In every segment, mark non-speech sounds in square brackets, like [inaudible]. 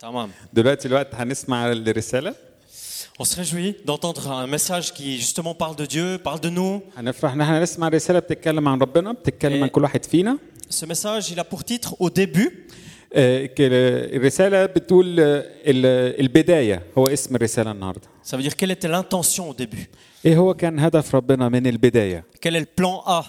تمام دلوقتي الوقت هنسمع الرسالة On se réjouit d'entendre un message qui justement parle de Dieu, parle de nous. هنفرح ان احنا نسمع رسالة بتتكلم عن ربنا بتتكلم إيه. عن كل واحد فينا Ce message, il a pour titre Au début. آه، ك- الرسالة بتقول آه، ال- البداية هو اسم الرسالة النهاردة Ça veut dire quelle était l'intention au début ايه هو كان هدف ربنا من البداية Quel est le plan A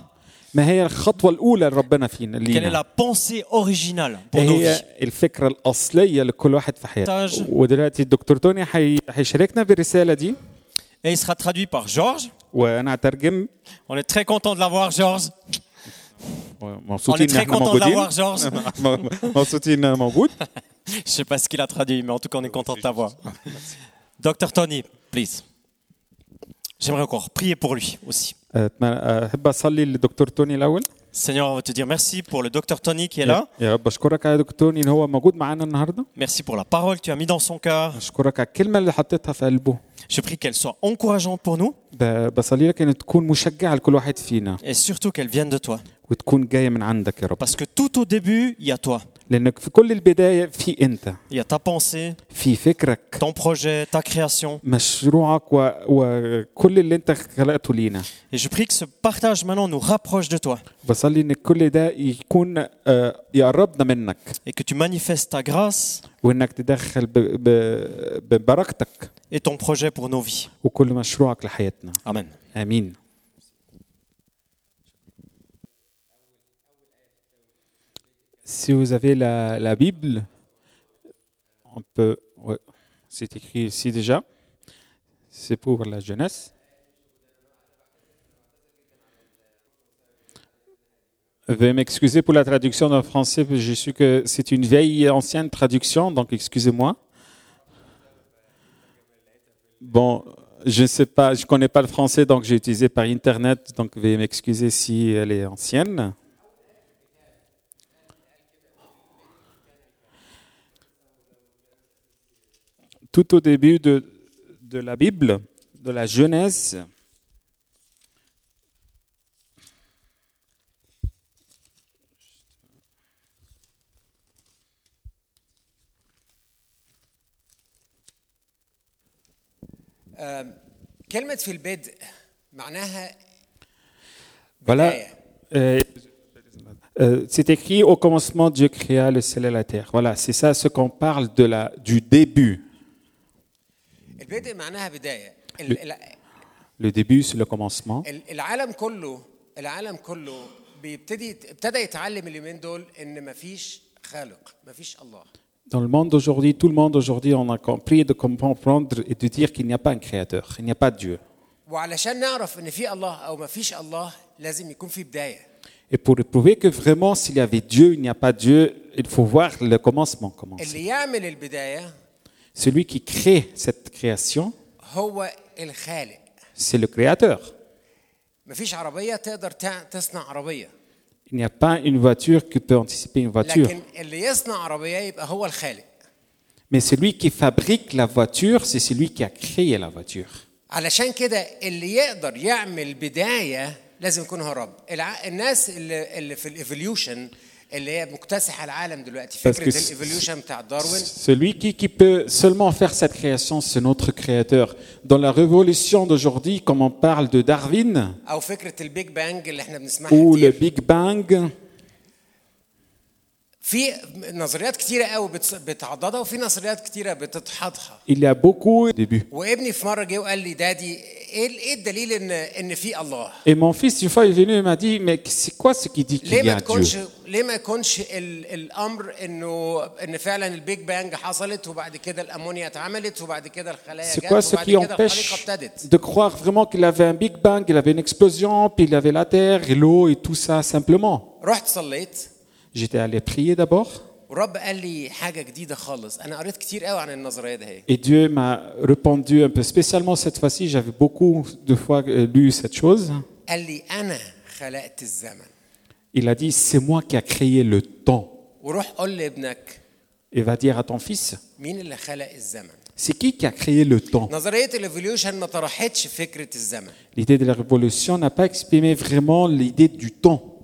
ما هي الخطوة الأولى لربنا فينا Quelle est لينا la pensée originale pour إيه nos هي vies الفكرة الأصلية لكل واحد في حياته تاج. ودلوقتي الدكتور توني حي- هيشاركنا بالرسالة دي Et il sera traduit par Georges. وأنا هترجم On est très content de l'avoir, Georges. On مبسوطين est إن très احنا content de موجودين l'avoir, Georges. [laughs] مبسوطين إن موجود Je sais pas ce qu'il a traduit, mais en tout cas, on est content de t'avoir. Docteur Tony, please. J'aimerais encore prier pour lui aussi. أحب أصلي للدكتور Seigneur, on va te dire merci pour le docteur Tony qui est là. Merci pour la parole que tu as mis dans son cœur. Je prie qu'elle soit encourageante pour nous. Et surtout qu'elle vienne de toi. Parce que tout au début, il y a toi. لانك في كل البدايه في انت يا تا بونسي في فكرك تون بروجي تا كرياسيون مشروعك و... وكل اللي انت خلقته لينا Et je prie que ce partage maintenant nous rapproche de toi. Euh, et que tu manifestes ta grâce. Et ton projet pour nos vies. Amen. Amen. Si vous avez la, Bible, on peut. C'est écrit ici déjà. C'est pour la jeunesse. Veuillez m'excuser pour la traduction en français, je suis que c'est une vieille ancienne traduction, donc excusez-moi. Bon, je ne sais pas, je connais pas le français, donc j'ai utilisé par internet, donc veuillez m'excuser si elle est ancienne. Tout au début de, de la Bible, de la Genèse, Voilà. Euh, euh, c'est écrit au commencement Dieu créa le ciel et la terre. Voilà, c'est ça ce qu'on parle de la, du début. Le, le début, c'est le commencement. ال- العالم كله العالم كله بيبتدي ابتدى يتعلم اليومين دول ان مفيش خالق مفيش الله Dans le monde d'aujourd'hui, tout le monde aujourd'hui, on a compris de comprendre et de dire qu'il n'y a pas un créateur, il n'y a pas de Dieu. وعلشان نعرف ان في الله او مفيش الله لازم يكون في بداية Et pour prouver que vraiment, s'il y avait Dieu, il n'y a pas de Dieu, il faut voir le commencement commencer. اللي يعمل البداية Celui qui crée cette création, هو الخالق c'est le créateur. مفيش عربية تقدر تع- تصنع عربية Il n'y a pas une voiture qui peut anticiper une voiture. لكن اللي يصنع عربية يبقى هو الخالق Mais celui qui fabrique la voiture, c'est celui qui a créé la voiture. علشان كده اللي يقدر يعمل بدايه لازم يكون هو الرب الع... الناس اللي, اللي في الايفوليوشن celui qui, qui, peut seulement faire cette création, c'est notre créateur. Dans la révolution d'aujourd'hui, comme on parle de Darwin, ou le Big Bang, il y a beaucoup de débuts. وابني في مره جه وقال لي دادي ايه ايه الدليل ان ان في الله Et mon fils, une fois, il est venu et m'a dit, mais c'est quoi ce qui dit qu'il ليه y ما a تكونش Dieu ليه ما يكونش ال... الامر انه ان فعلا البيج بانج حصلت وبعد كده الامونيا اتعملت وبعد كده الخلايا C'est جت quoi ce وبعد qui كده الخليقه empêche ابتدت de croire vraiment qu'il avait un Big Bang, il avait une explosion, puis il avait la terre et l'eau et tout ça simplement رحت صليت J'étais allé prier d'abord. Et Dieu m'a répondu un peu spécialement cette fois-ci. J'avais beaucoup de fois euh, lu cette chose. Il a dit, c'est moi qui a créé le temps. Et va dire à ton fils, c'est qui qui a créé le temps L'idée de la révolution n'a pas exprimé vraiment l'idée du temps.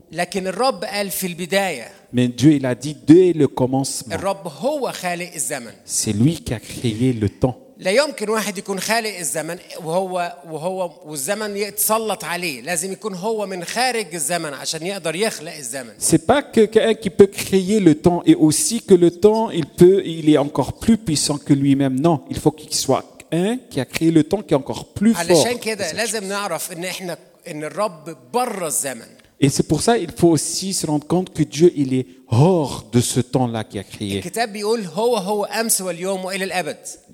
لكن الرب قال في البدايه Mais Dieu, il a dit dès le commencement. الرب هو خالق الزمن C'est lui qui a créé le temps. لا يمكن واحد يكون خالق الزمن وهو وهو والزمن يتسلط عليه لازم يكون هو من خارج الزمن عشان يقدر يخلق الزمن C'est pas que quelqu'un qui peut créer le temps et aussi que le temps, il peut, il est encore plus puissant que lui-même. Non, il faut qu'il soit un qui a créé le temps qui est encore plus fort. علشان كده لازم نعرف ان احنا ان الرب بره الزمن Et c'est pour ça qu'il faut aussi se rendre compte que Dieu, il est hors de ce temps-là qui a créé.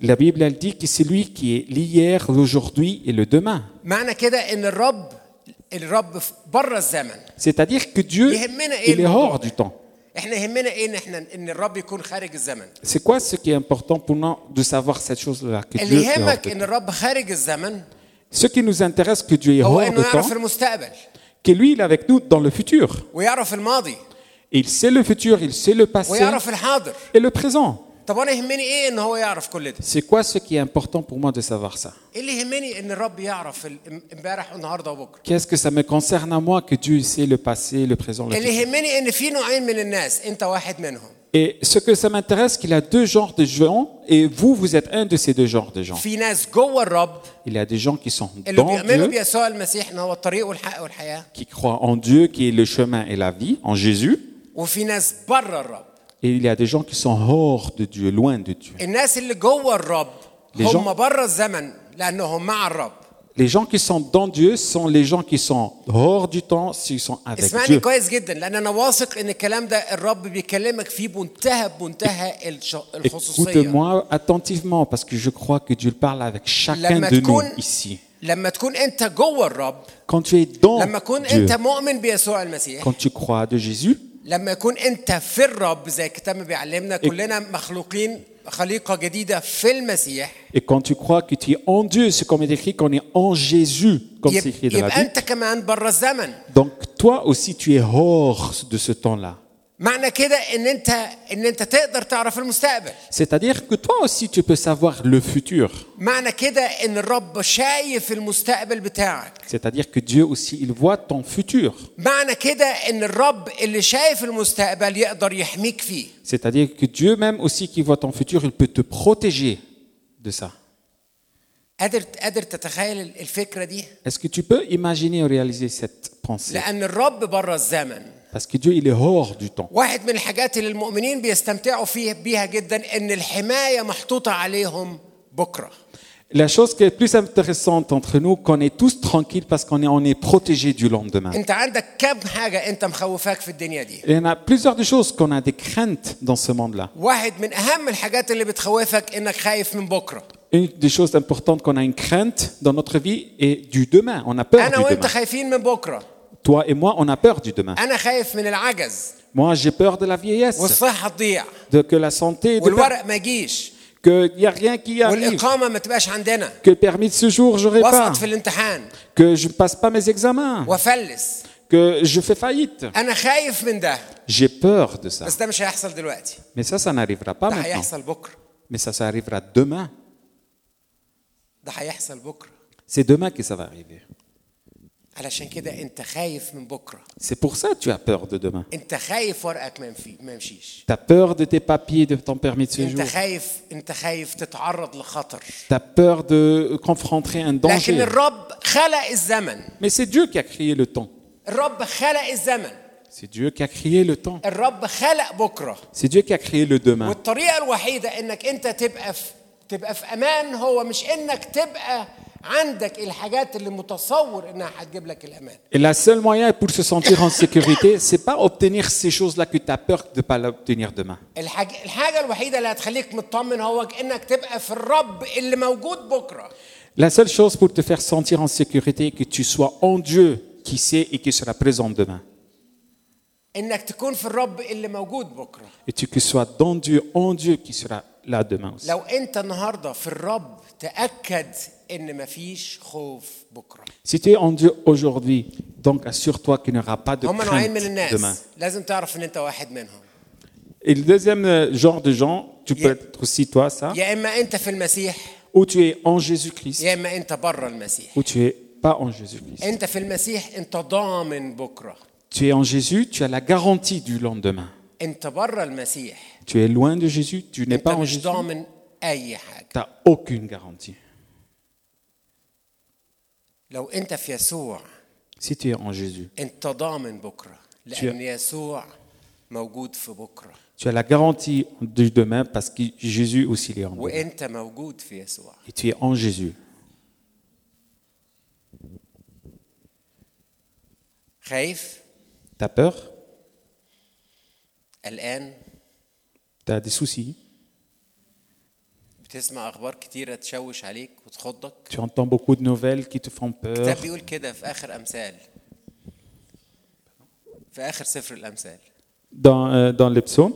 La Bible, dit que c'est lui qui est l'hier, l'aujourd'hui et le demain. C'est-à-dire que Dieu, il est hors du temps. C'est quoi ce qui est important pour nous de savoir cette chose-là que Dieu est hors de temps. Ce qui nous intéresse c'est que Dieu est hors de temps que lui, il est avec nous dans le futur. Il sait le futur, il sait le passé et le présent. C'est quoi ce qui est important pour moi de savoir ça? Qu'est-ce que ça me concerne à moi que Dieu sait le passé, le présent, le futur? Et ce que ça m'intéresse, qu'il y a deux genres de gens, et vous, vous êtes un de ces deux genres de gens. Il y a des gens qui sont dans Dieu, qui croient en Dieu, qui est le chemin et la vie, en Jésus. Et il y a des gens qui sont hors de Dieu, loin de Dieu. Les gens بره الزمن لانهم مع الرب Les gens qui sont dans Dieu sont les gens qui sont hors du temps s'ils sont avec اسمعني Dieu. كويس جدا لان انا واثق ان الكلام ده الرب بيكلمك فيه بمنتهى بمنتهى الش- الخصوصيه Écoute-moi attentivement parce que je crois que Dieu parle avec chacun لما de nous تكون ici. لما تكون انت جوه الرب Quand tu es dans لما تكون Dieu, انت مؤمن بيسوع المسيح quand tu crois de Jésus, لما يكون انت في الرب زي الكتاب ما بيعلمنا كلنا مخلوقين خليقه جديده في المسيح et quand tu crois que tu es en Dieu, c'est comme il est écrit qu'on est en Jésus, comme c'est يب- écrit dans la يبقى Bible. انت كمان بره الزمن Donc toi aussi, tu es hors de ce temps-là. C'est-à-dire que toi aussi tu peux savoir le futur. C'est-à-dire que Dieu aussi il voit ton futur. C'est-à-dire que Dieu même aussi qui voit ton futur, il peut te protéger de ça. Est-ce que tu peux imaginer et réaliser cette pensée? لان الرب بره الزمن Parce que Dieu, il est hors du temps. واحد من الحاجات اللي المؤمنين بيستمتعوا فيه بيها جدا ان الحمايه محطوطه عليهم بكره La chose qui est plus intéressante entre nous, qu'on est tous tranquilles parce qu'on est, on est protégés du lendemain. انت عندك كم حاجه انت مخوفاك في الدنيا دي Il y en a plusieurs de choses qu'on a des craintes dans ce monde-là. واحد من اهم الحاجات اللي بتخوفك انك خايف من بكره Une des choses importantes qu'on a une crainte dans notre vie est du demain. On a peur انا du وانت demain. خايفين من بكره toi et moi, on a peur du demain. Moi, j'ai peur de la vieillesse, de que la santé, qu'il n'y a rien qui arrive, que le permis de séjour, je pas, que je ne passe pas mes examens, que je fais faillite. J'ai peur de ça. Mais ça, ça n'arrivera pas maintenant. Mais ça, ça arrivera demain. C'est demain que ça va arriver. C'est pour ça que tu as peur de demain. Tu as peur de tes papiers, de ton permis de séjour. Tu as peur de confronter un danger. Mais c'est Dieu qui a créé le temps. C'est Dieu qui a créé le temps. C'est Dieu qui a créé le demain. Et la seule moyen pour se sentir en sécurité, c'est pas obtenir ces choses-là que tu as peur de pas l'obtenir demain. La seule chose pour te faire sentir en sécurité est que tu sois en Dieu qui sait et qui sera présent demain. Et tu que sois dans Dieu, en Dieu qui sera là demain aussi. Si tu es en Dieu aujourd'hui, donc assure-toi qu'il n'y aura pas de crainte demain. Et le deuxième euh, genre de gens, tu peux être aussi toi ça. Ou tu es en Jésus-Christ. Ou tu es pas en Jésus-Christ. Tu es en Jésus, tu as la garantie du lendemain. Tu es loin de Jésus, tu n'es pas en Jésus. Tu n'as aucune garantie. لو انت في يسوع Si tu es en Jésus, انت ضامن بكره لان يسوع موجود في بكره tu as la garantie de demain parce que Jésus aussi il est en toi. وانت موجود في يسوع Et tu es en Jésus. خايف Tu as peur, قلقان tu as des soucis, بتسمع اخبار كتيره تشوش عليك وتخضك tu entends beaucoup de nouvelles qui te font peur. الكتاب بيقول كده في اخر امثال في اخر سفر الامثال Dans, euh, dans les psaumes,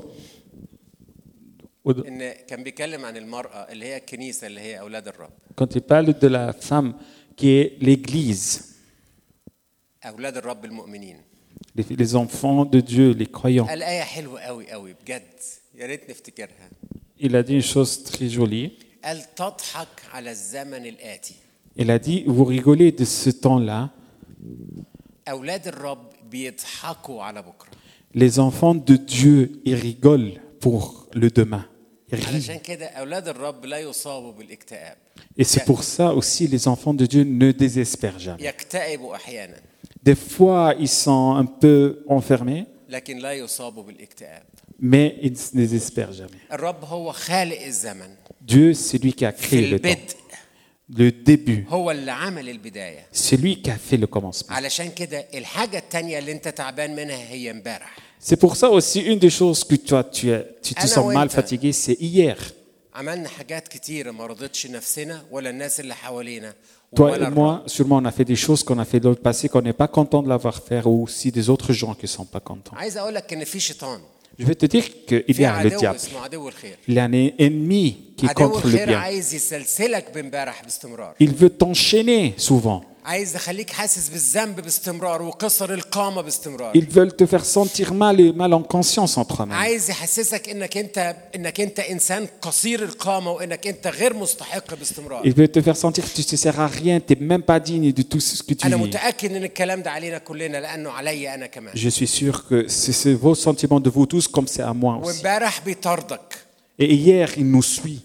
ou- ان كان بيتكلم عن المراه اللي هي الكنيسه اللي هي اولاد الرب quand il parle de la femme qui est l'Église, اولاد الرب المؤمنين les, les enfants de Dieu, les croyants, قال ايه حلوه قوي قوي بجد يا ريت نفتكرها il a dit une chose très jolie. Il a dit, vous rigolez de ce temps-là. Les enfants de Dieu, ils rigolent pour le demain. Et c'est pour ça aussi les enfants de Dieu ne désespèrent jamais. Des fois, ils sont un peu enfermés mais il ne désespère jamais. Dieu, c'est lui qui a créé le temps. Le début. C'est lui qui a fait le commencement. C'est pour ça aussi une des choses que toi tu, te sens mal fatigué, c'est hier. Toi et moi, sûrement, on a fait des choses qu'on a fait dans le passé qu'on n'est pas content de l'avoir fait, ou aussi des autres gens qui ne sont pas contents. Je vais te dire qu'il y a le diable. Il y a un ennemi qui est contre le bien. Il veut t'enchaîner souvent. Ils veulent te faire sentir mal et mal en conscience en toi-même. Ils veulent te faire sentir que tu ne sers à rien, tu n'es même pas digne de tout ce que tu vis. Je suis sûr que c'est vos sentiments de vous tous comme c'est à moi aussi. Et hier, il nous suit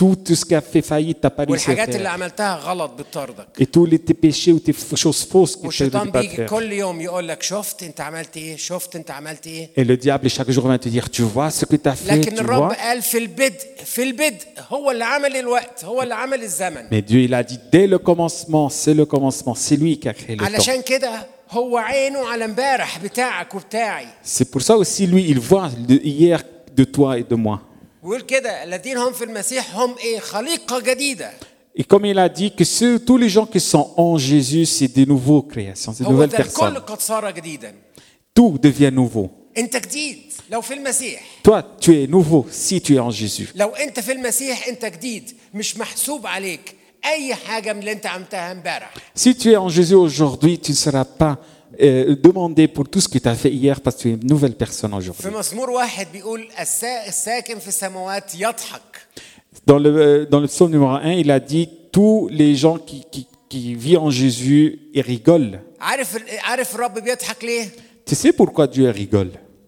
فشلك بيطاردك Tout, tout ce qui a fait faillite, t'as pas réussi à والحاجات اللي faire. عملتها غلط بتطاردك Et tous les tes péchés ou tes f- choses fausses que tu ne والشيطان devais pas بيجي faire. كل يوم يقول لك شفت انت عملت ايه شفت انت عملت ايه Et le diable, chaque jour, vient te dire, tu vois ce que tu as fait, لكن tu الرب vois. قال في البدء في البدء هو اللي عمل الوقت هو اللي عمل الزمن Mais Dieu, il a dit, dès le commencement, c'est le commencement, c'est lui qui a créé le temps. علشان كده هو عينه على امبارح بتاعك وبتاعي C'est pour ça aussi, lui, il voit le hier de toi et de moi. ويقول كده الذين هم في المسيح هم ايه خليقه جديده Et comme il a dit que ceux- tous les gens qui sont en Jésus, c'est des nouveaux créations, c'est de هو nouvelles ده الكل personnes. قد صار جديدا Tout devient nouveau. انت جديد لو في المسيح Toi, tu es nouveau si tu es en Jésus. لو انت في المسيح انت جديد مش محسوب عليك اي حاجه من اللي انت عملتها امبارح Si tu es en Jésus aujourd'hui, tu ne seras pas euh, demander pour tout ce que tu as fait hier parce que tu es une nouvelle personne aujourd'hui. Dans le, euh, dans le psaume numéro 1, il a dit tous les gens qui, vivent en Jésus, rigolent. Tu sais pourquoi Dieu rigole?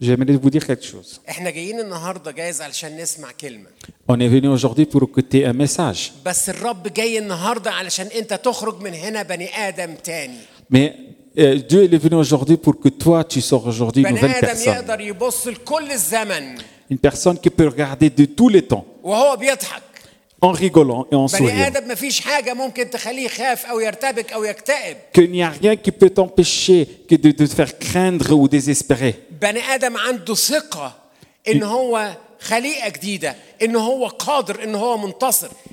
بص انا هقول لك حاجه J'aimerais vous dire quelque chose. احنا جايين النهارده جايز علشان نسمع كلمه On est venu aujourd'hui pour écouter un message. بس الرب جاي النهارده علشان انت تخرج من هنا بني ادم تاني Mais euh, Dieu il est venu aujourd'hui pour que toi, tu sors aujourd'hui une بني nouvelle ادم personne. يقدر يبص لكل الزمن Une personne qui peut regarder de tous les temps, وهو بيضحك en rigolant et en souriant. Qu'il n'y a rien qui peut t'empêcher que de, de te faire craindre ou désespérer.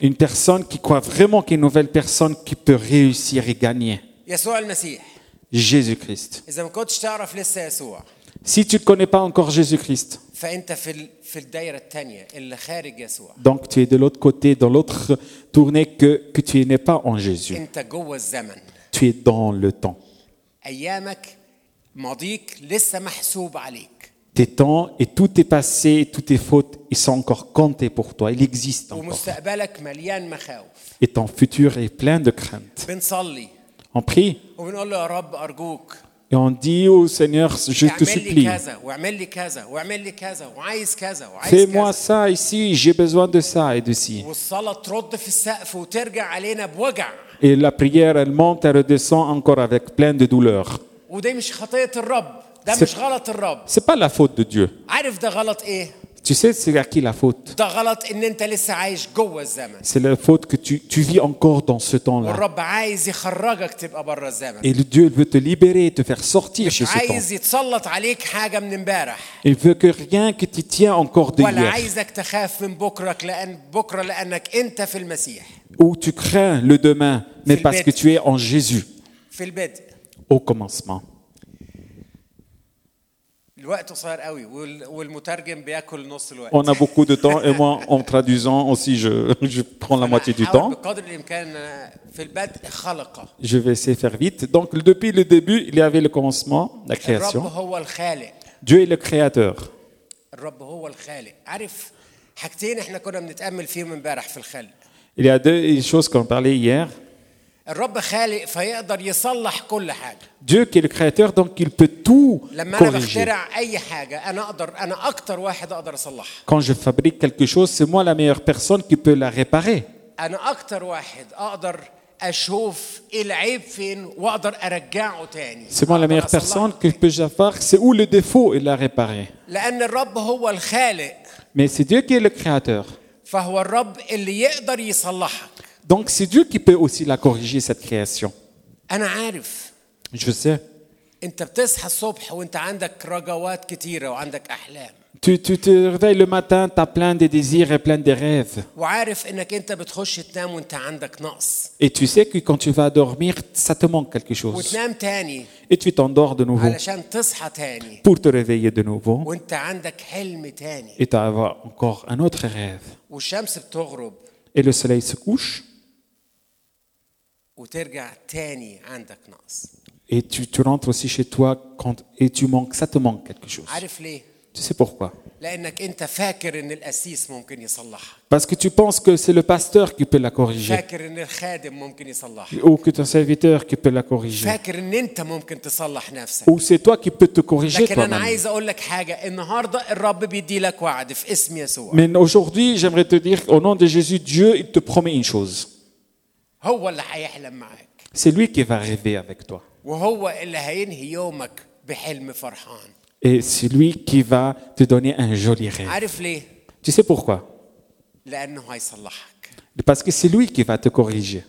Une personne qui croit vraiment qu'il y a une nouvelle personne qui peut réussir et gagner. Jésus-Christ. Si tu ne connais pas encore Jésus-Christ, donc tu es de l'autre côté, dans l'autre tournée que, tu n'es pas en Jésus. Tu es dans le temps. Tes temps et tout tes passés, toutes tes fautes, ils sont encore comptés pour toi. Ils existent encore. Et ton futur est plein de craintes. On prie. Et on dit au Seigneur, je te supplie, fais-moi ça ici, j'ai besoin de ça et de ci. Et la prière, elle monte, elle redescend encore avec plein de douleur. C'est pas la faute de Dieu. Tu sais c'est à qui la faute? C'est la faute que tu, vis encore dans ce temps-là. Et le Dieu veut te libérer et te faire sortir de ce temps. Il veut que rien que tu tiens encore d'hier. Ou tu crains le demain, mais parce que tu es en Jésus. Au commencement. On a beaucoup de temps et moi, en traduisant aussi, je, [laughs] je prends la moitié du temps. Je vais essayer de faire vite. Donc, depuis le début, il y avait le commencement, la création. Dieu est le créateur. Il y a deux choses qu'on parlait hier. Dieu qui est le créateur, donc il peut tout corriger. Quand je fabrique quelque chose, c'est moi la meilleure personne qui peut la réparer. C'est moi la meilleure personne que je peux savoir c'est où le défaut et la réparer. Mais c'est Dieu qui est le créateur. فهو الرب اللي يقدر يصلحك Donc c'est Dieu qui peut aussi la corriger, cette création. انا عارف Je sais. انت بتصحى الصبح وانت عندك رجوات كتيره وعندك احلام Tu, tu te réveilles le matin, tu as plein de désirs et plein de rêves. وعارف انك انت بتخش تنام وانت عندك نقص Et tu sais que quand tu vas dormir, ça te manque quelque chose. وتنام تاني Et tu t'endors de nouveau علشان تصحى تاني pour te réveiller de nouveau. وانت عندك حلم تاني Et tu as encore un autre rêve. والشمس بتغرب Et le soleil se couche et tu, rentres aussi chez toi quand, et tu manques, ça te manque quelque chose. Tu sais pourquoi? Parce que tu penses que c'est le pasteur qui peut la corriger. Ou que ton serviteur qui peut la corriger. Ou c'est toi qui peux te corriger toi-même. Mais aujourd'hui, j'aimerais te dire, au nom de Jésus, Dieu, il te promet une chose. C'est lui qui va rêver avec toi. Et c'est lui qui va te donner un joli rêve. Tu sais pourquoi Parce que c'est lui qui va te corriger.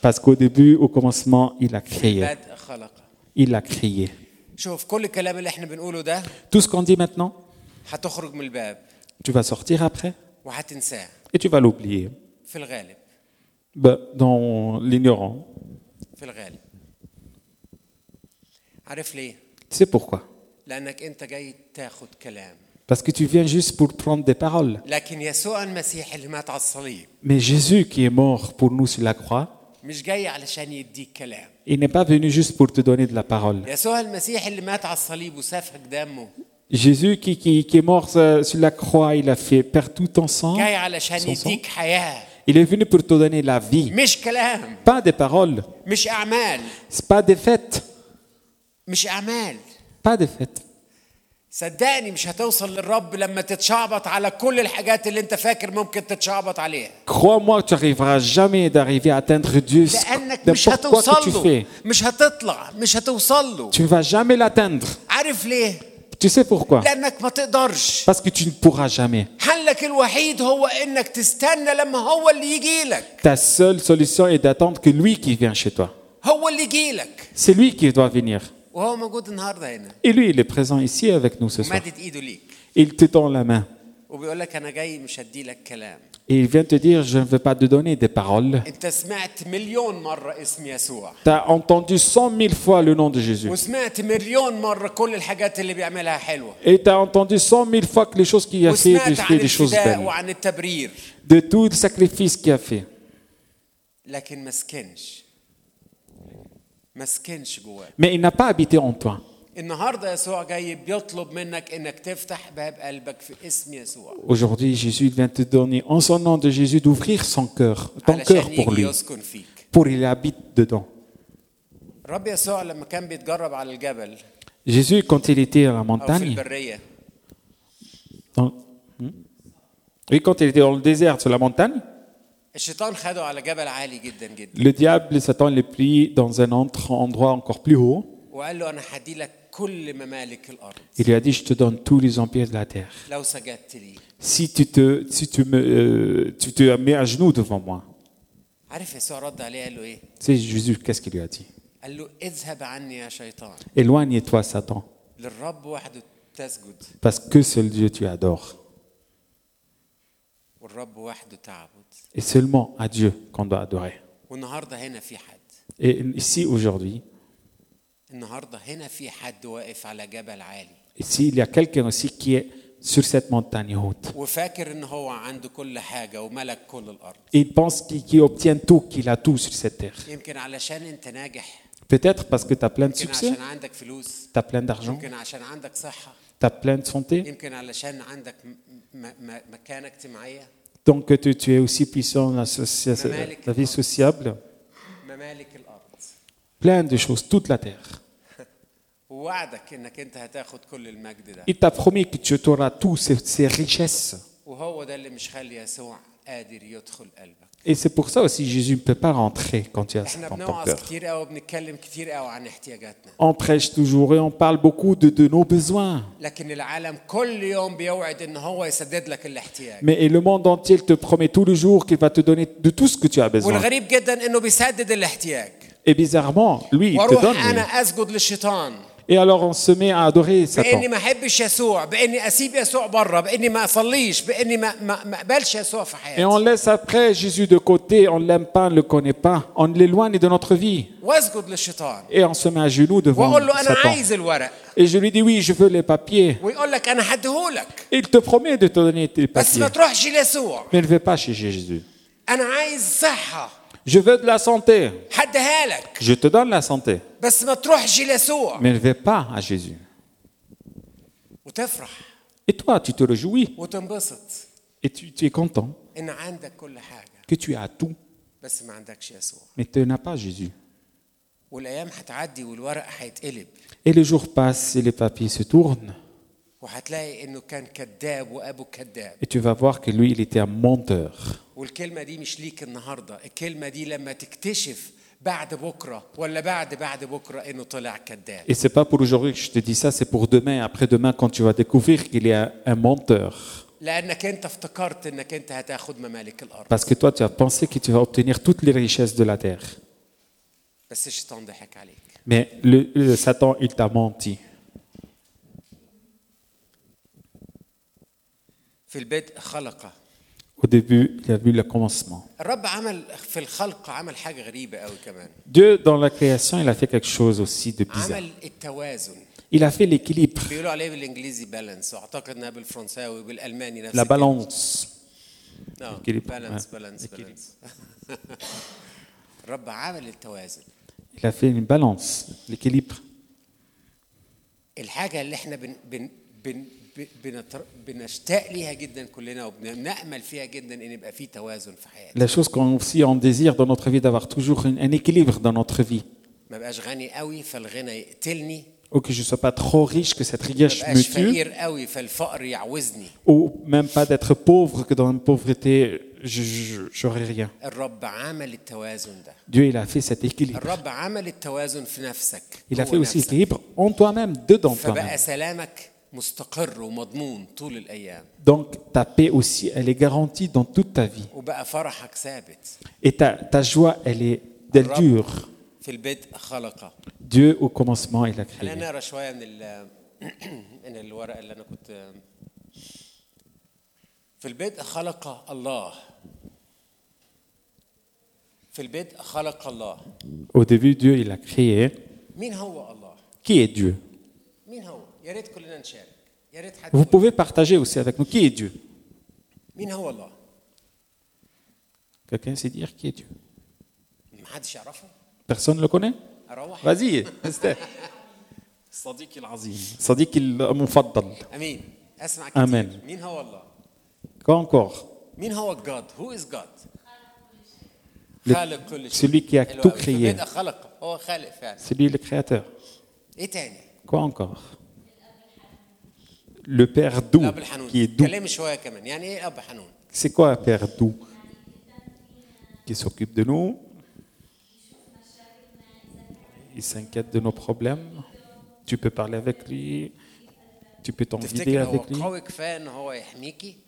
Parce qu'au début, au commencement, il a créé. Il a créé. Tout ce qu'on dit maintenant, tu vas sortir après et tu vas l'oublier. في الغالب Ben, dans l'ignorant. في الغالب عارف ليه Tu sais pourquoi لانك انت جاي تاخد كلام Parce que tu viens juste pour prendre des paroles. لكن يسوع المسيح اللي مات على الصليب Mais Jésus qui est mort pour nous sur la croix, مش جاي علشان يديك كلام il n'est pas venu juste pour te donner de la parole. يسوع المسيح اللي مات على الصليب وسفك دمه Jésus qui, qui, qui est mort euh, sur la croix, il a fait perdre tout ton sang. جاي علشان son sang. يديك حياه Il est venu pour te donner la vie. مش كلام Pas des paroles, مش اعمال c'est pas des faits. مش اعمال Pas des faits. صدقني مش هتوصل للرب لما تتشعبط على كل الحاجات اللي انت فاكر ممكن تتشعبط عليها Crois-moi, tu n'arriveras jamais d'arriver à atteindre Dieu لانك مش n'importe quoi que tu هتوصل له fais. مش هتطلع مش هتوصل له Tu ne vas jamais l'atteindre. عارف ليه Tu sais pourquoi لانك ما تقدرش Parce que tu ne pourras jamais. حلك الوحيد هو انك تستنى لما هو اللي يجي لك Ta seule solution est d'attendre que lui qui vient chez toi. هو اللي يجي لك C'est lui qui doit venir. وهو موجود النهارده هنا Et lui, il est présent ici avec nous ce soir. مادت ايده ليك Il te tend la main. وبيقول لك انا جاي مش هدي لك كلام Et il vient te dire, je ne veux pas te donner des paroles. Tu as entendu cent mille fois le nom de Jésus. Et tu as entendu cent mille fois que les choses qu'il a fait, il fait des choses belles. De tout le sacrifice qu'il a fait. Mais il n'a pas habité en toi. Aujourd'hui, Jésus vient te donner en son nom de Jésus d'ouvrir son cœur, ton cœur pour lui, pour il habite dedans. Jésus, quand il était à la montagne, hmm? oui, quand il était dans le désert, sur la montagne, le diable, Satan, le pris dans un endroit encore plus haut. Il lui a dit, je te donne tous les empires de la terre. Si tu te, si tu me, euh, tu te mets à genoux devant moi. C'est Jésus, qu'est-ce qu'il lui a dit Éloigne-toi, Satan. Parce que seul Dieu tu adores. Et seulement à Dieu qu'on doit adorer. Et ici aujourd'hui, Ici, il y a quelqu'un aussi qui est sur cette montagne haute. Il pense qu'il obtient tout, qu'il a tout sur cette terre. Peut-être parce que tu as plein de succès, tu as plein d'argent, tu as plein de santé. Donc tu, tu es aussi puissant dans la, la vie sociable. Plein de choses, toute la terre. Il t'a promis que tu auras toutes ces, richesses. Et c'est pour ça aussi Jésus ne peut pas rentrer quand il y a dans ton. On prêche toujours et on parle beaucoup de, nos besoins. Mais le monde entier te promet tous les jours qu'il va te donner de tout ce que tu as besoin. Et bizarrement, lui, il te donne. lui. انا اسجد للشيطان Et alors on se met à adorer باني Satan. ما احبش يسوع باني اسيب يسوع بره باني ما اصليش باني ما ما ما اقبلش يسوع في Et حياتي on laisse après Jésus de côté, on ne l'aime pas, on ne le connaît pas, on l'éloigne de notre vie. واسجد للشيطان Et on se met à genoux devant واقول له انا Satan. عايز الورق Et je lui dis oui, je veux les papiers. ويقول لك انا هديهولك Et il te promet de te donner tes بس ما papiers. تروحش ليسوع Mais il ne veut pas chez Jésus. انا عايز صحه Je veux de la santé. Je te donne la santé. Mais ne vais pas à Jésus. Et toi, tu te réjouis. Et tu, tu es content que tu as tout. Mais tu n'as pas Jésus. Et les jours passent et les papiers se tournent. Et tu vas voir que lui, il était un menteur. Et c'est pas pour aujourd'hui que je te dis ça, c'est pour demain, après-demain, quand tu vas découvrir qu'il est un menteur. Parce que toi, tu as pensé que tu vas obtenir toutes les richesses de la terre. Mais le, le Satan, il t'a menti. Au début, il a vu le commencement. Dieu, dans la création, il a fait quelque chose aussi de bizarre. Il a fait l'équilibre. La balance. [laughs] Il a fait une balance, l'équilibre. La chose qu'on aussi on désire dans notre vie d'avoir toujours un équilibre dans notre vie. Ou que je ne sois pas trop riche, que cette richesse me tue. Ou même pas d'être pauvre, que dans la pauvreté, je n'aurai rien. Dieu, il a fait cet équilibre. Il a fait aussi l'équilibre en toi-même, dedans toi-même. فبقى سلامك مستقر ومضمون طول الايام Donc ta paix aussi, elle est garantie dans toute ta vie. وبقى فرحك ثابت Et ta, ta joie, elle est elle dure. في البدء خلق Dieu, au commencement, il a خلينا créé. نقرا شويه من ال [clears throat] من الورقه اللي انا كنت في البدء خلق الله في البدء خلق الله Au début, Dieu, il a créé. مين هو الله Qui est Dieu vous pouvez partager aussi avec nous qui est Dieu. Quelqu'un sait dire qui est Dieu. Personne ne le connaît؟ Vas-y, [laughs] Amen. Quoi encore celui qui a tout créé. C'est lui le créateur. Quoi encore le père doux, qui est doux. C'est quoi un père doux Qui s'occupe de nous? Il s'inquiète de nos problèmes. Tu peux parler avec lui. Tu peux t'envider avec lui.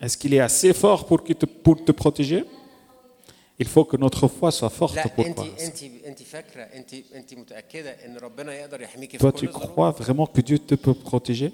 Est-ce qu'il est assez fort pour, te, pour te protéger? Il faut que notre foi soit forte pour croire. Toi, tu crois vraiment que Dieu te peut protéger?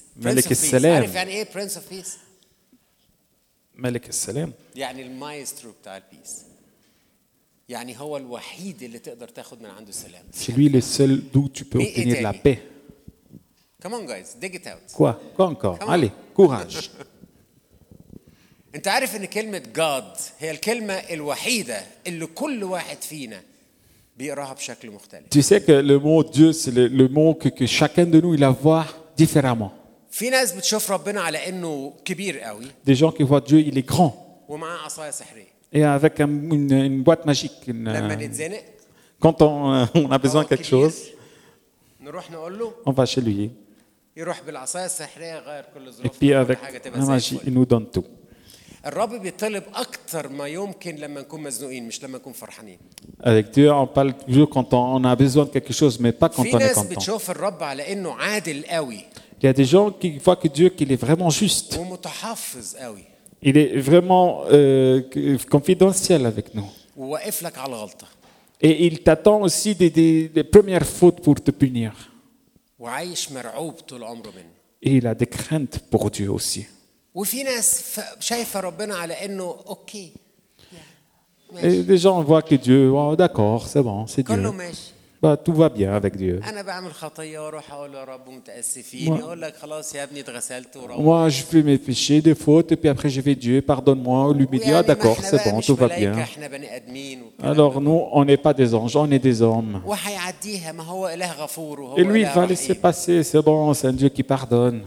ملك السلام. عارف يعني ايه برنس اوف بيس ملك السلام. يعني المايسترو بتاع البيس يعني هو الوحيد اللي تقدر تاخد من عنده السلام C'est lui le seul d'où tu peux Et- et obtenir la David. paix. Come on guys dig it out Quoi Quoi encore Come on. Allez, courage. [laughs] انت عارف ان كلمة جاد هي الكلمة الوحيدة اللي كل واحد فينا بيقراها بشكل مختلف tu sais que le mot Dieu, c'est le, le mot que, que chacun de nous, il la voit différemment. Des gens qui voient Dieu, il est grand. Et avec une, boîte magique. Une, euh, quand on, euh, a besoin de quelque chose, on va chez lui. Et puis avec la magie, il nous donne tout. Avec Dieu, on parle toujours quand on a besoin de quelque chose, mais pas quand on est content. Il y a des gens qui voient que Dieu qu'il est vraiment juste. Il est vraiment euh, confidentiel avec nous. Et il t'attend aussi des, premières fautes pour te punir. Et il a des craintes pour Dieu aussi. Et des gens voient que Dieu, oh, d'accord, c'est bon, c'est Dieu bah, tout va bien avec Dieu. Moi, je fais mes péchés, des fautes, et puis après je vais Dieu, pardonne-moi, lui dit, ah d'accord, c'est bon, tout va bien. Alors nous, on n'est pas des anges, on est des hommes. Et lui, il va laisser passer, c'est bon, c'est un Dieu qui pardonne.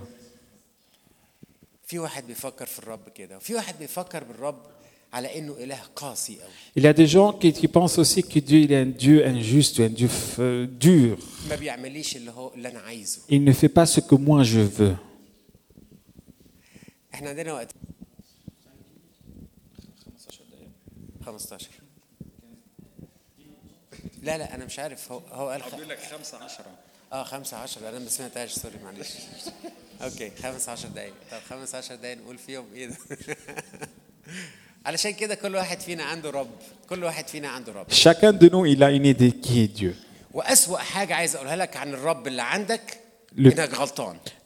في واحد بيفكر في الرب كده وفي واحد بيفكر بالرب على انه اله قاسي قوي Il y a des gens qui, qui pensent aussi que Dieu il est un Dieu injuste, un Dieu euh, dur. ما بيعمليش اللي هو اللي انا عايزه Il ne fait pas ce que moi je veux. [laughs] احنا عندنا وقت 15 لا لا انا مش عارف هو هو قال خ... لك 15 اه 15 انا ما سمعتهاش سوري معلش اوكي 15 دقايق طب 15 دقايق نقول فيهم ايه ده [laughs] Chacun de nous, il a une idée qui est Dieu. Le,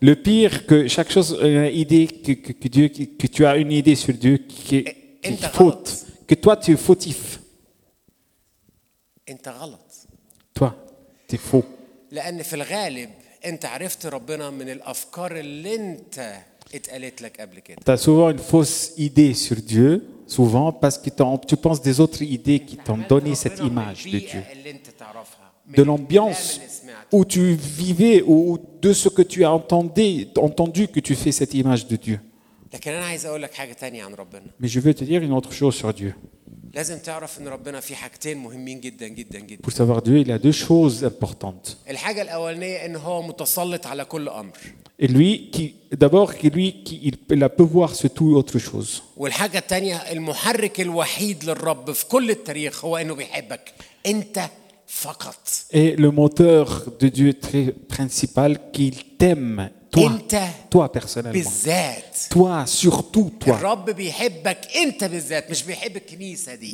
le pire que chaque chose, une idée que, Dieu, que, tu as une idée sur Dieu qui qui est faute, que toi tu es fautif. Toi, tu es faux. Tu as souvent une fausse idée sur Dieu, souvent parce que tu penses des autres idées qui t'ont donné cette image de Dieu. De l'ambiance où tu vivais ou de ce que tu as entendu, entendu que tu fais cette image de Dieu. لكن انا عايز اقول لك حاجه تانية عن ربنا Mais je veux te dire une autre chose sur Dieu. لازم تعرف ان ربنا في حاجتين مهمين جدا جدا جدا Pour savoir Dieu, il a deux choses importantes. الحاجه الاولانيه ان هو متسلط على كل امر Et lui, qui, d'abord, qui lui, qui, il, il a pouvoir sur tout autre chose. والحاجه الثانيه المحرك الوحيد للرب في كل التاريخ هو انه بيحبك انت فقط Et le moteur de Dieu très principal, qu'il t'aime, toi. Toi personnellement. toi surtout toi.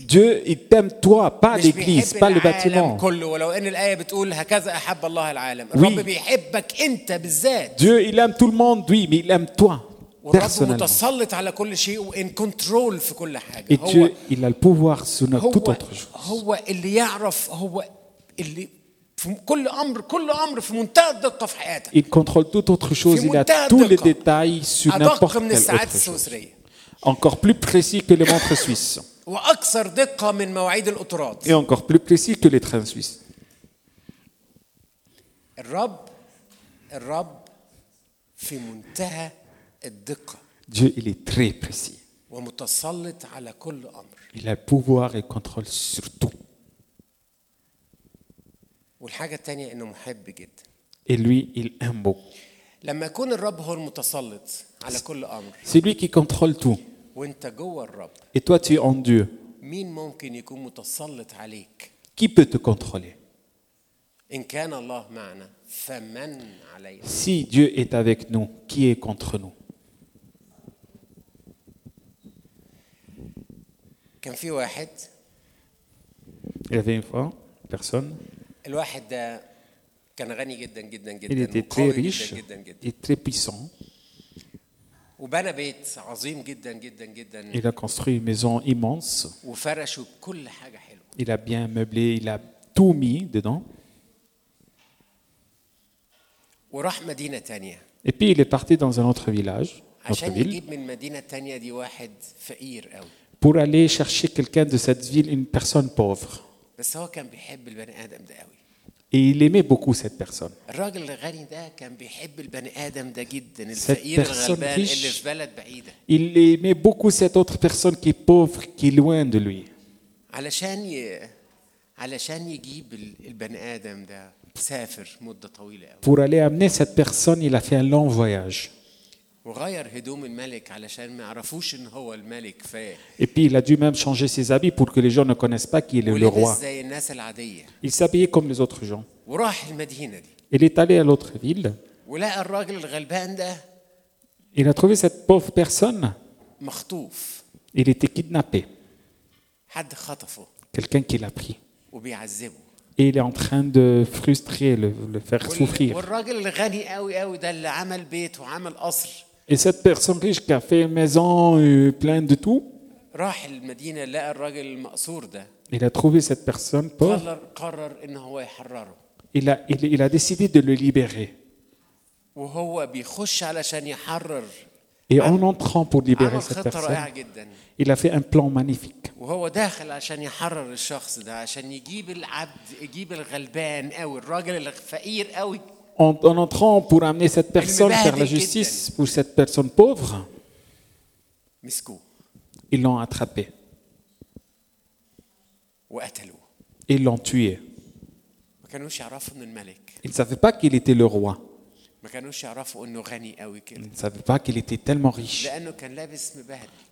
Dieu il t'aime toi pas l'église pas le bâtiment. oui. Dieu il aime tout le monde oui mais il aime toi personnellement. et Dieu il a le pouvoir sur notre, tout autre chose. Il contrôle toute autre chose, il a tous les détails sur n'importe quelle autre chose. Encore plus précis que les montres suisses. Et encore plus précis que les trains suisses. Dieu, il est très précis. Il a pouvoir et contrôle sur tout. والحاجه الثانيه انه محب جدا Et lui, il aime beaucoup. لما يكون الرب هو المتسلط على كل امر C'est lui qui contrôle tout. وانت جوه الرب Et toi, tu es en Dieu. مين ممكن يكون متسلط عليك Qui peut te contrôler ان كان الله معنا فمن علينا Si Dieu est avec nous, qui est contre nous كان في واحد Il y avait une fois, personne. Il était très riche et très puissant. Il a construit une maison immense. Il a bien meublé, il a tout mis dedans. Et puis il est parti dans un autre village, autre ville, pour aller chercher quelqu'un de cette ville, une personne pauvre. Et il aimait beaucoup cette personne. Cette personne riche, il aimait beaucoup cette autre personne qui est pauvre, qui est loin de lui. Pour aller amener cette personne, il a fait un long voyage. Et puis il a dû même changer ses habits pour que les gens ne connaissent pas qu'il est le roi. Il s'habillait comme les autres gens. Il est allé à l'autre ville. Il a trouvé cette pauvre personne. Il était kidnappé. Quelqu'un qui l'a pris. Et il est en train de frustrer, le, le faire souffrir. والراجل الغني قوي قوي ده اللي عمل بيت وعمل قصر Et cette personne riche qui a fait une maison euh, pleine de tout, راح المدينه لقى الراجل المقصور ده il a trouvé cette personne pauvre. قرر قرر ان هو يحرره Il a, il, il a décidé de le libérer. وهو بيخش علشان يحرر Et en entrant pour libérer عمل cette خطه رائعه personne, جدا il a fait un plan magnifique. وهو داخل عشان يحرر الشخص ده عشان يجيب العبد يجيب الغلبان قوي الراجل الفقير قوي en, entrant pour amener cette personne vers la justice pour cette personne pauvre, ils l'ont attrapé. Ils l'ont tué. Ils ne savaient pas qu'il était le roi. Ils ne savaient pas qu'il était tellement riche.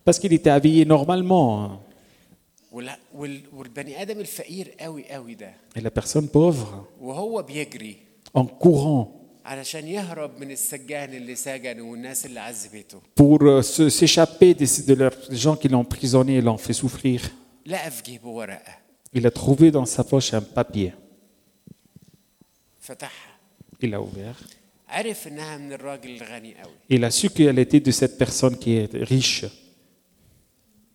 Parce qu'il était habillé normalement. Hein. Et la personne pauvre, en courant pour euh, s'échapper de, des gens qui l'ont prisonnier et l'ont fait souffrir. Il a trouvé dans sa poche un papier. Il l'a ouvert. Il a su qu'elle était de cette personne qui est riche.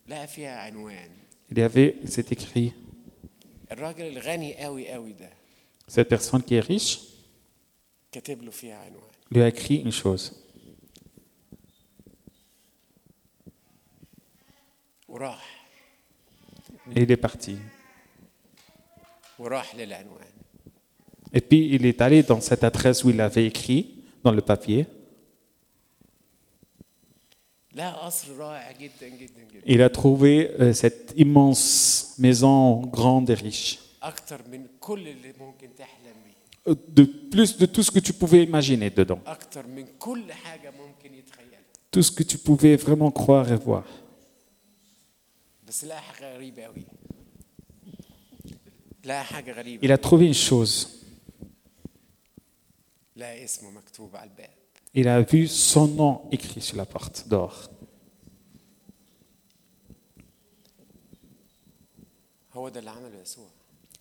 Il y avait, c'est écrit. Cette personne qui est riche. كاتب له فيها عنوان lui a écrit une chose. وراح Et il est parti. وراح للعنوان Et puis il est allé dans cette adresse où il avait écrit, dans le papier. لقى قصر رائع جدا جدا جدا Il a trouvé euh, cette immense maison grande et riche. اكتر من كل اللي ممكن تحلم بيه Euh, euh, de plus de tout ce que tu pouvais imaginer dedans. Tout ce que tu pouvais vraiment croire et voir. Il a trouvé une chose. Il a vu son nom écrit sur la porte d'or.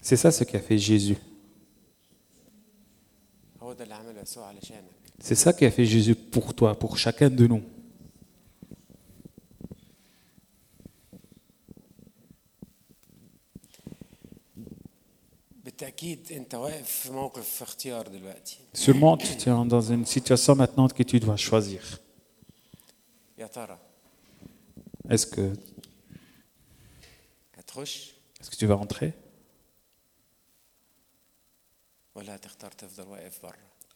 C'est ça ce qu'a fait Jésus. C'est ça qu'a fait Jésus pour toi, pour chacun de nous. Sûrement, tu es dans une situation maintenant que tu dois choisir. Est-ce que, est-ce que tu vas rentrer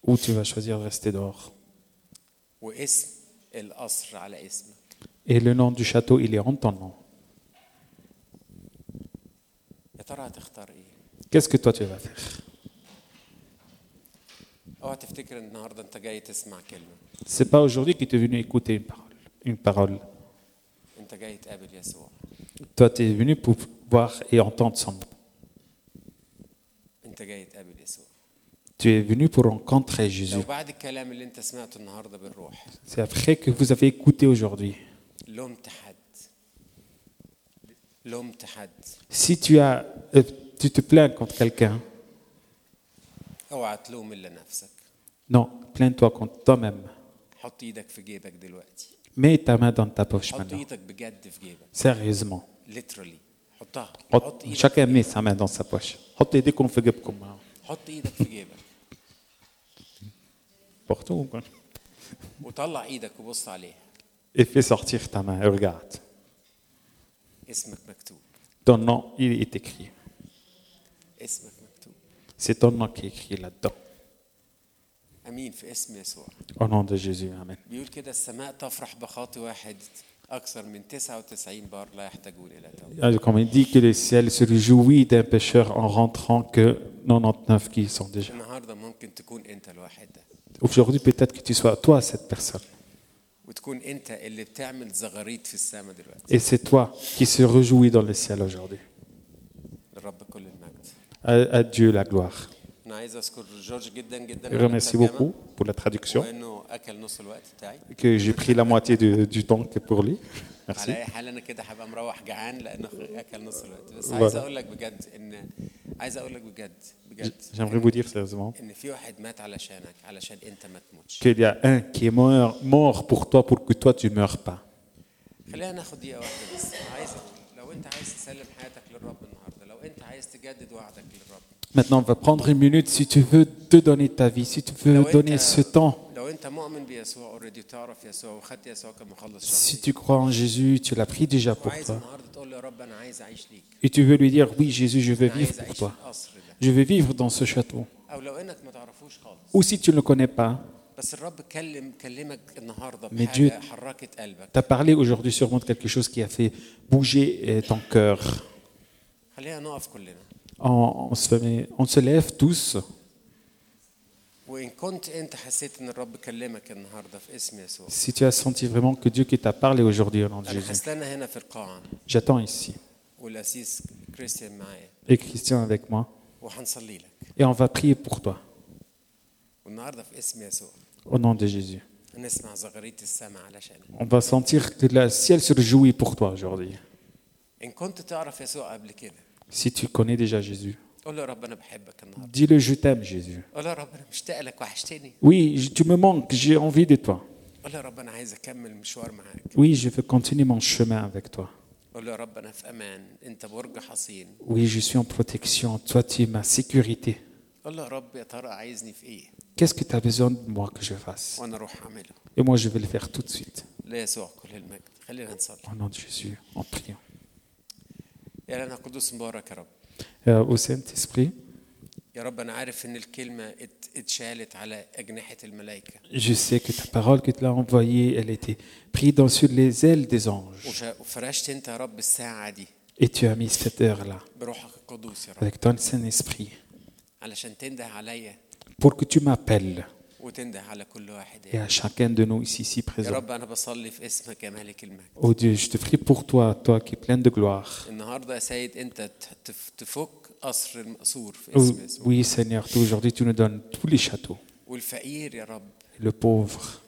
ou tu vas choisir de rester dehors. Et le nom du château, il est en ton nom. Qu'est-ce que toi tu vas faire? C'est pas aujourd'hui que tu es venu écouter une parole. Une parole. Toi tu es venu pour voir et entendre son nom. Tu es venu pour rencontrer لو Jésus. بعد الكلام اللي انت سمعته النهارده بالروح C'est après que vous avez écouté aujourd'hui. لومت حد لومت حد Si tu, as, euh, tu te plains contre quelqu'un, اوعى تلوم الا نفسك non, plains-toi contre toi-même. حط ايدك في جيبك دلوقتي Mets ta main dans ta poche حط maintenant. ايدك بجد في جيبك Sérieusement. literally حطها حط- حط ايدك Chacun met sa main dans sa poche. حط ايديكم في جيبكم. حط ايدك في جيبك Partout. quoi. وطلع ايدك وبص عليها Et fais sortir ta main et regarde. اسمك مكتوب Ton nom, il est écrit. اسمك مكتوب C'est ton nom qui est écrit là-dedans. امين في اسم يسوع Au nom de Jésus. Amen. بيقول كده السماء تفرح بخاطي واحد اكثر من 99 بار لا يحتاجون الى توبه Ah, Comme il dit que le ciel se réjouit d'un pécheur en rentrant que 99 qui y sont déjà. النهارده ممكن تكون انت الواحد ده Aujourd'hui, peut-être que tu sois toi cette personne. Et c'est toi qui se réjouis dans le ciel aujourd'hui. À, Dieu la gloire. Remercie beaucoup pour la traduction, que j'ai pris la moitié du, du temps que pour lui. Merci. J'aimerais vous dire sérieusement qu'il y a un qui est mort, mort pour toi pour que toi tu ne meurs pas. Maintenant, on va prendre une minute si tu veux te donner ta vie, si tu veux donner ce temps. Si tu crois en Jésus, tu l'as pris déjà pour toi. Et tu veux lui dire, oui Jésus, je veux vivre pour toi. Je veux vivre dans ce château. Ou si tu ne le connais pas, mais Dieu t'a parlé aujourd'hui sûrement de quelque chose qui a fait bouger eh, ton cœur on, se lève tous. Si tu as senti vraiment que Dieu qui t'a parlé aujourd'hui au nom de Jésus, j'attends ici. Et Christian avec moi. Et on va prier pour toi. Au nom de Jésus. On va sentir que le ciel se réjouit pour toi aujourd'hui. Si tu connais déjà Jésus, dis-le Je t'aime, Jésus. Oui, tu me manques, j'ai envie de toi. Oui, je veux continuer mon chemin avec toi. Oui, je suis en protection. Toi, tu es ma sécurité. Qu'est-ce que tu as besoin de moi que je fasse Et moi, je vais le faire tout de suite. Au nom de Jésus, en priant يا لنا قدوس مبارك يا رب Euh, au Saint-Esprit, يا رب انا عارف ان الكلمه ات- اتشالت على اجنحه الملائكه je sais que ta parole que tu l'as envoyée, elle était prise dans sur les ailes des anges. وش- وفرشت انت يا رب الساعه دي Et tu as mis cette heure-là بروحك القدوس يا رب avec ton Saint-Esprit علشان تنده عليا pour que tu m'appelles et à chacun de nous ici, ici présent. Oh Dieu, je te prie pour toi, toi qui es plein de gloire. Oh oui, Seigneur, aujourd'hui tu nous donnes tous les châteaux. Le pauvre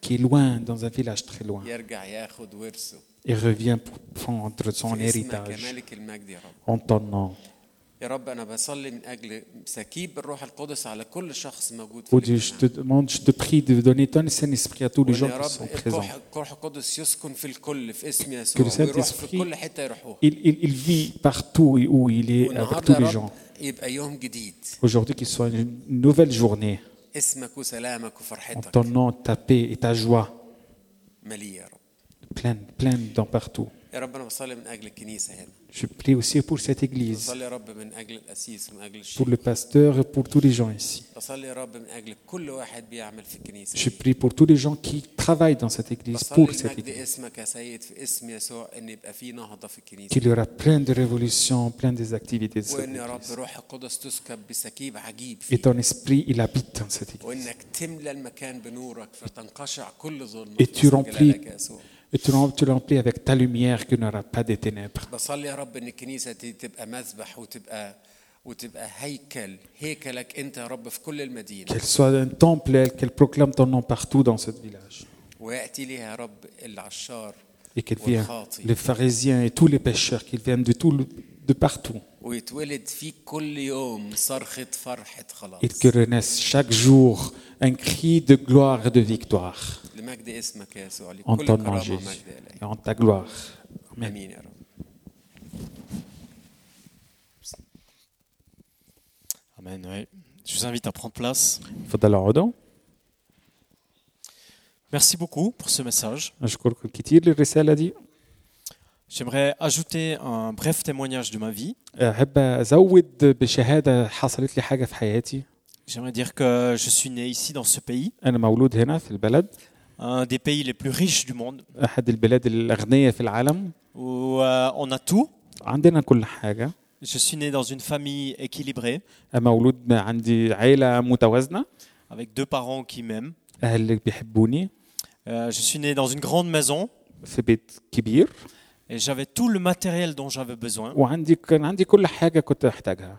qui est loin dans un village très loin. et revient pour prendre son héritage. en ton nom يا رب انا بصلي من اجل سكيب الروح القدس على كل شخص موجود في Oh Dieu, je te الاجتماع. demande, je te prie de donner ton Saint-Esprit à tous les وإن gens يا qui رب sont présents. الروح الروح القدس يسكن في الكل في اسم Que يسوع le ويروح في Saint-Esprit- كل حته يروحوها Il, il- il vit partout et où il est avec والنهارده tous يا les رب gens. يبقى يوم جديد Aujourd'hui, qu'il soit une nouvelle journée. اسمك وسلامك En وفرحتك ton nom, ta paix et ta joie, مليء يا رب pleine, pleine dans partout. يا رب انا بصلي من اجل الكنيسه هنا Je prie aussi pour cette église, pour le pasteur et pour tous les gens ici. Je prie pour tous les gens qui travaillent dans cette église, pour cette église. Qu'il y aura plein de révolutions, plein des activités de cette église. Et ton esprit, il habite dans cette église. Et tu remplis Et tu rem- tu le remplis avec ta lumière qu'il n'y aura pas de ténèbres. بصلي يا رب ان الكنيسه دي تبقى مذبح وتبقى وتبقى هيكل هيكلك انت يا رب في كل المدينه Qu'elle soit un temple, qu'elle proclame ton nom partout dans ce village. وياتي ليها يا رب العشار Et qu'elle vienne, والخاطي les pharisiens et tous les pécheurs, qu'ils viennent de, tout le- de partout. ويتولد فيك كل يوم صرخه فرحه خلاص Et que renaisse chaque jour un cri de gloire et de victoire. en ton nom, Jésus, en ta gloire. Amen. Je vous invite à prendre place. Merci beaucoup pour ce message. J'aimerais ajouter un bref témoignage de ma vie. J'aimerais dire que je suis né ici dans ce pays أنا مولود هنا في البلد un des pays les plus riches du monde, أحد البلاد الأغنية في العالم. où euh, on a tout. عندنا كل حاجة. Je suis né dans une famille équilibrée, مولود عندي عيلة متوازنة. avec deux parents qui m'aiment. أهل اللي بيحبوني. Euh, je suis né dans une grande maison في بيت كبير. et j'avais tout le matériel dont j'avais besoin. وعندي كان عندي كل حاجة كنت أحتاجها.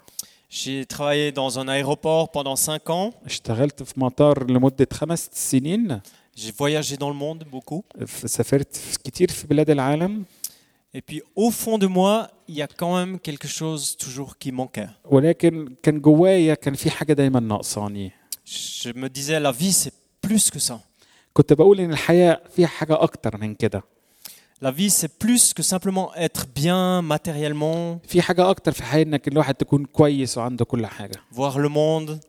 J'ai travaillé dans un aéroport pendant cinq ans. اشتغلت في مطار لمدة خمس سنين. J'ai voyagé dans le monde beaucoup. Et puis au fond de moi, il y a quand même quelque chose toujours qui manquait. Je me disais la vie c'est plus que ça. La vie c'est plus que simplement être bien matériellement. Voir le monde.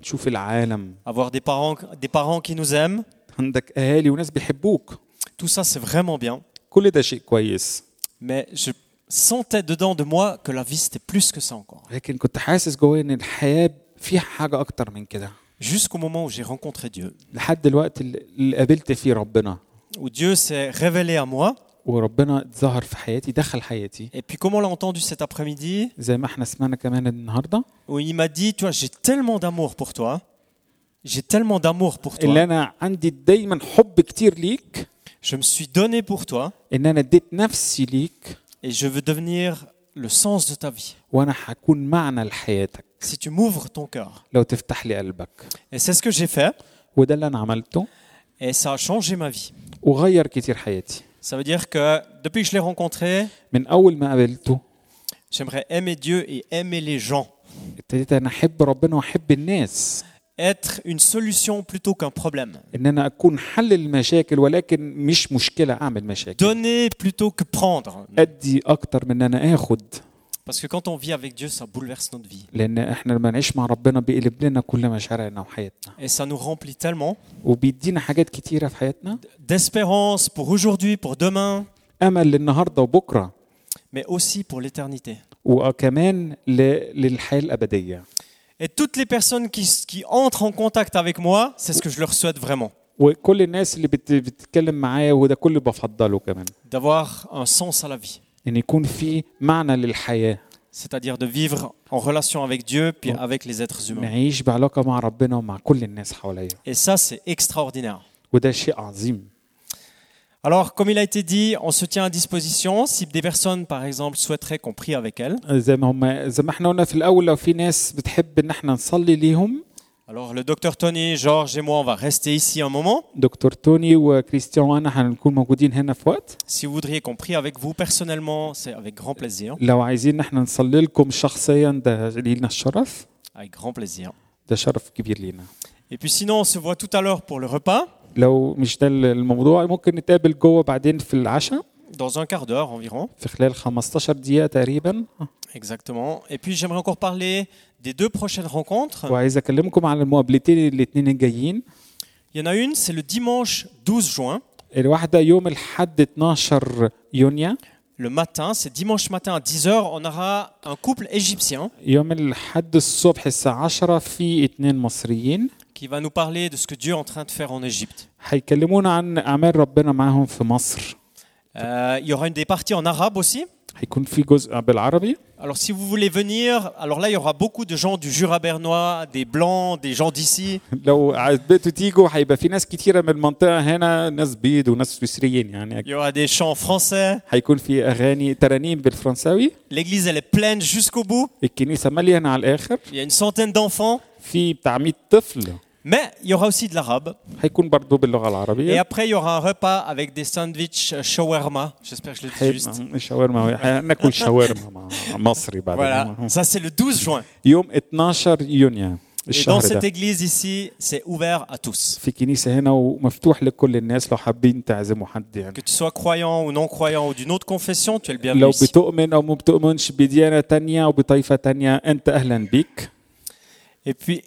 Avoir des parents, des parents qui nous aiment. عندك اهالي وناس بيحبوك Tout ça, c'est vraiment bien. كل ده شيء كويس Mais je sentais dedans de moi que la vie, c'était plus que ça encore. لكن كنت حاسس جوايا ان الحياه فيها حاجه اكتر من كده Jusqu'au moment où j'ai rencontré Dieu, لحد الوقت اللي اللي قابلت فيه ربنا où Dieu s'est révélé à moi. وربنا ظهر في حياتي دخل حياتي Et puis, comme on l'a entendu cet après-midi, زي ما احنا سمعنا كمان النهارده où il m'a dit, tu vois, j'ai tellement d'amour pour toi. J'ai tellement d'amour pour اللي toi. انا عندي دايما حب كتير ليك Je me suis donné pour toi ان انا اديت نفسي ليك et je veux devenir le sens de ta vie. وانا هكون معنى لحياتك Si tu m'ouvres ton cœur. لو تفتح لي قلبك Et c'est ce que j'ai fait وده اللي انا عملته et ça a changé ma vie. وغير كتير حياتي Ça veut dire que depuis que je l'ai rencontré, من اول ما قابلته j'aimerais aimer Dieu et aimer les gens. ابتديت انا احب ربنا واحب الناس Être une solution plutôt qu'un problème. ان انا اكون حل المشاكل ولكن مش مشكله اعمل مشاكل Donner plutôt que prendre. ادي اكتر من ان انا اخد Parce que quand on vit avec Dieu, ça bouleverse notre vie. لان احنا لما نعيش مع ربنا بيقلب لنا كل مشاعرنا وحياتنا Et ça nous remplit tellement وبيدينا حاجات كتيره في حياتنا d'espérance pour aujourd'hui, pour demain, امل للنهارده وبكره mais aussi pour l'éternité. وكمان ل- للحياه الابديه Et toutes les personnes qui, qui entrent en contact avec moi, c'est ce que je leur souhaite vraiment. وكل الناس اللي بت- بتتكلم معايا وده كل اللي بفضله كمان D'avoir un sens à la vie. ان يكون في معنى للحياه C'est-à-dire de vivre en relation avec Dieu puis avec les êtres humains. نعيش بعلاقه مع ربنا ومع كل الناس حواليا Et ça, c'est extraordinaire. وده شيء عظيم Alors, comme il a été dit, on se tient à disposition si des personnes, par exemple, souhaiteraient qu'on prie avec elles. Alors, le docteur Tony, Georges et moi, on va rester ici un moment. Docteur Tony et Christian, Si vous voudriez qu'on prie avec vous personnellement, c'est avec grand plaisir. Avec grand plaisir. Et puis sinon, on se voit tout à l'heure pour le repas. لو مش ده الموضوع ممكن نتقابل جوه بعدين في العشاء dans un quart d'heure environ. في خلال 15 دقيقة تقريبا Exactement. Et puis j'aimerais encore parler des deux prochaines rencontres. وعايز اكلمكم عن المقابلتين الاثنين الجايين Il y en a une, c'est le dimanche 12 juin. الواحدة يوم الحد 12 يونيو Le matin, c'est dimanche matin à 10h, on aura un couple égyptien يوم الحد الصبح الساعة 10 في اتنين مصريين qui va nous parler de ce que Dieu est en train de faire en Égypte. هيكلمونا عن أعمال ربنا معاهم في مصر Euh, il y aura une des parties en arabe aussi. هيكون في جزء بالعربي Alors si vous voulez venir, alors là il y aura beaucoup de gens du Jura bernois, des blancs, des gens d'ici. لو حبيتوا تيجوا هيبقى في ناس كتيرة من المنطقة هنا ناس بيض وناس سويسريين Il يعني y aura des chants français. هيكون في أغاني ترانيم بالفرنساوي L'église elle est pleine jusqu'au bout. الكنيسة مليانة على الآخر Il y a une centaine d'enfants. في بتاع 100 طفل Mais il y aura aussi de l'arabe. Et après, il y aura un repas avec des sandwichs shawarma. J'espère que je le dis juste. shawarma. voilà. Ça, c'est le 12 juin. Et dans cette église ici, c'est ouvert à tous. Que tu sois croyant ou non croyant ou d'une autre confession, tu es le bienvenu. Et puis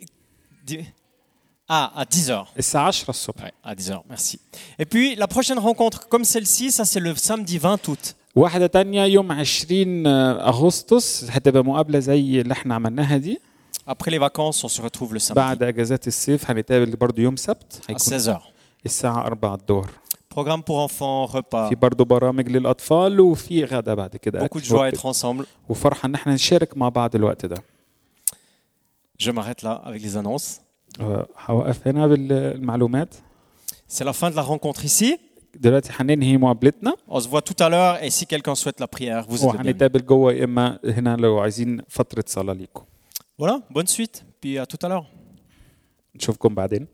ah, à 10h. الساعة 10 الصبح Ouais, à 10h, merci. Et puis, la prochaine rencontre comme celle-ci, ça c'est le samedi 20 août. واحدة تانية يوم 20 أغسطس هتبقى مقابلة زي اللي احنا عملناها دي Après les vacances, on se retrouve le samedi بعد أجازات الصيف هنتقابل برضو يوم سبت à هيكون 16h. الساعة 4 الظهر Programme pour enfants, repas. في برضو برامج للأطفال وفي غدا بعد كده Beaucoup de أكل joie à وقت. être ensemble. وفرحة إن احنا نشارك مع بعض الوقت ده Je m'arrête là avec les annonces. أه، هوقف هنا بالمعلومات C'est la fin de la rencontre ici. دلوقتي هننهي مقابلتنا On se voit tout à l'heure et si quelqu'un souhaite la prière, vous êtes. وهنتقابل جوه يا اما هنا لو عايزين فترة صلاة ليكم Voilà, bonne suite, puis à tout à l'heure. نشوفكم بعدين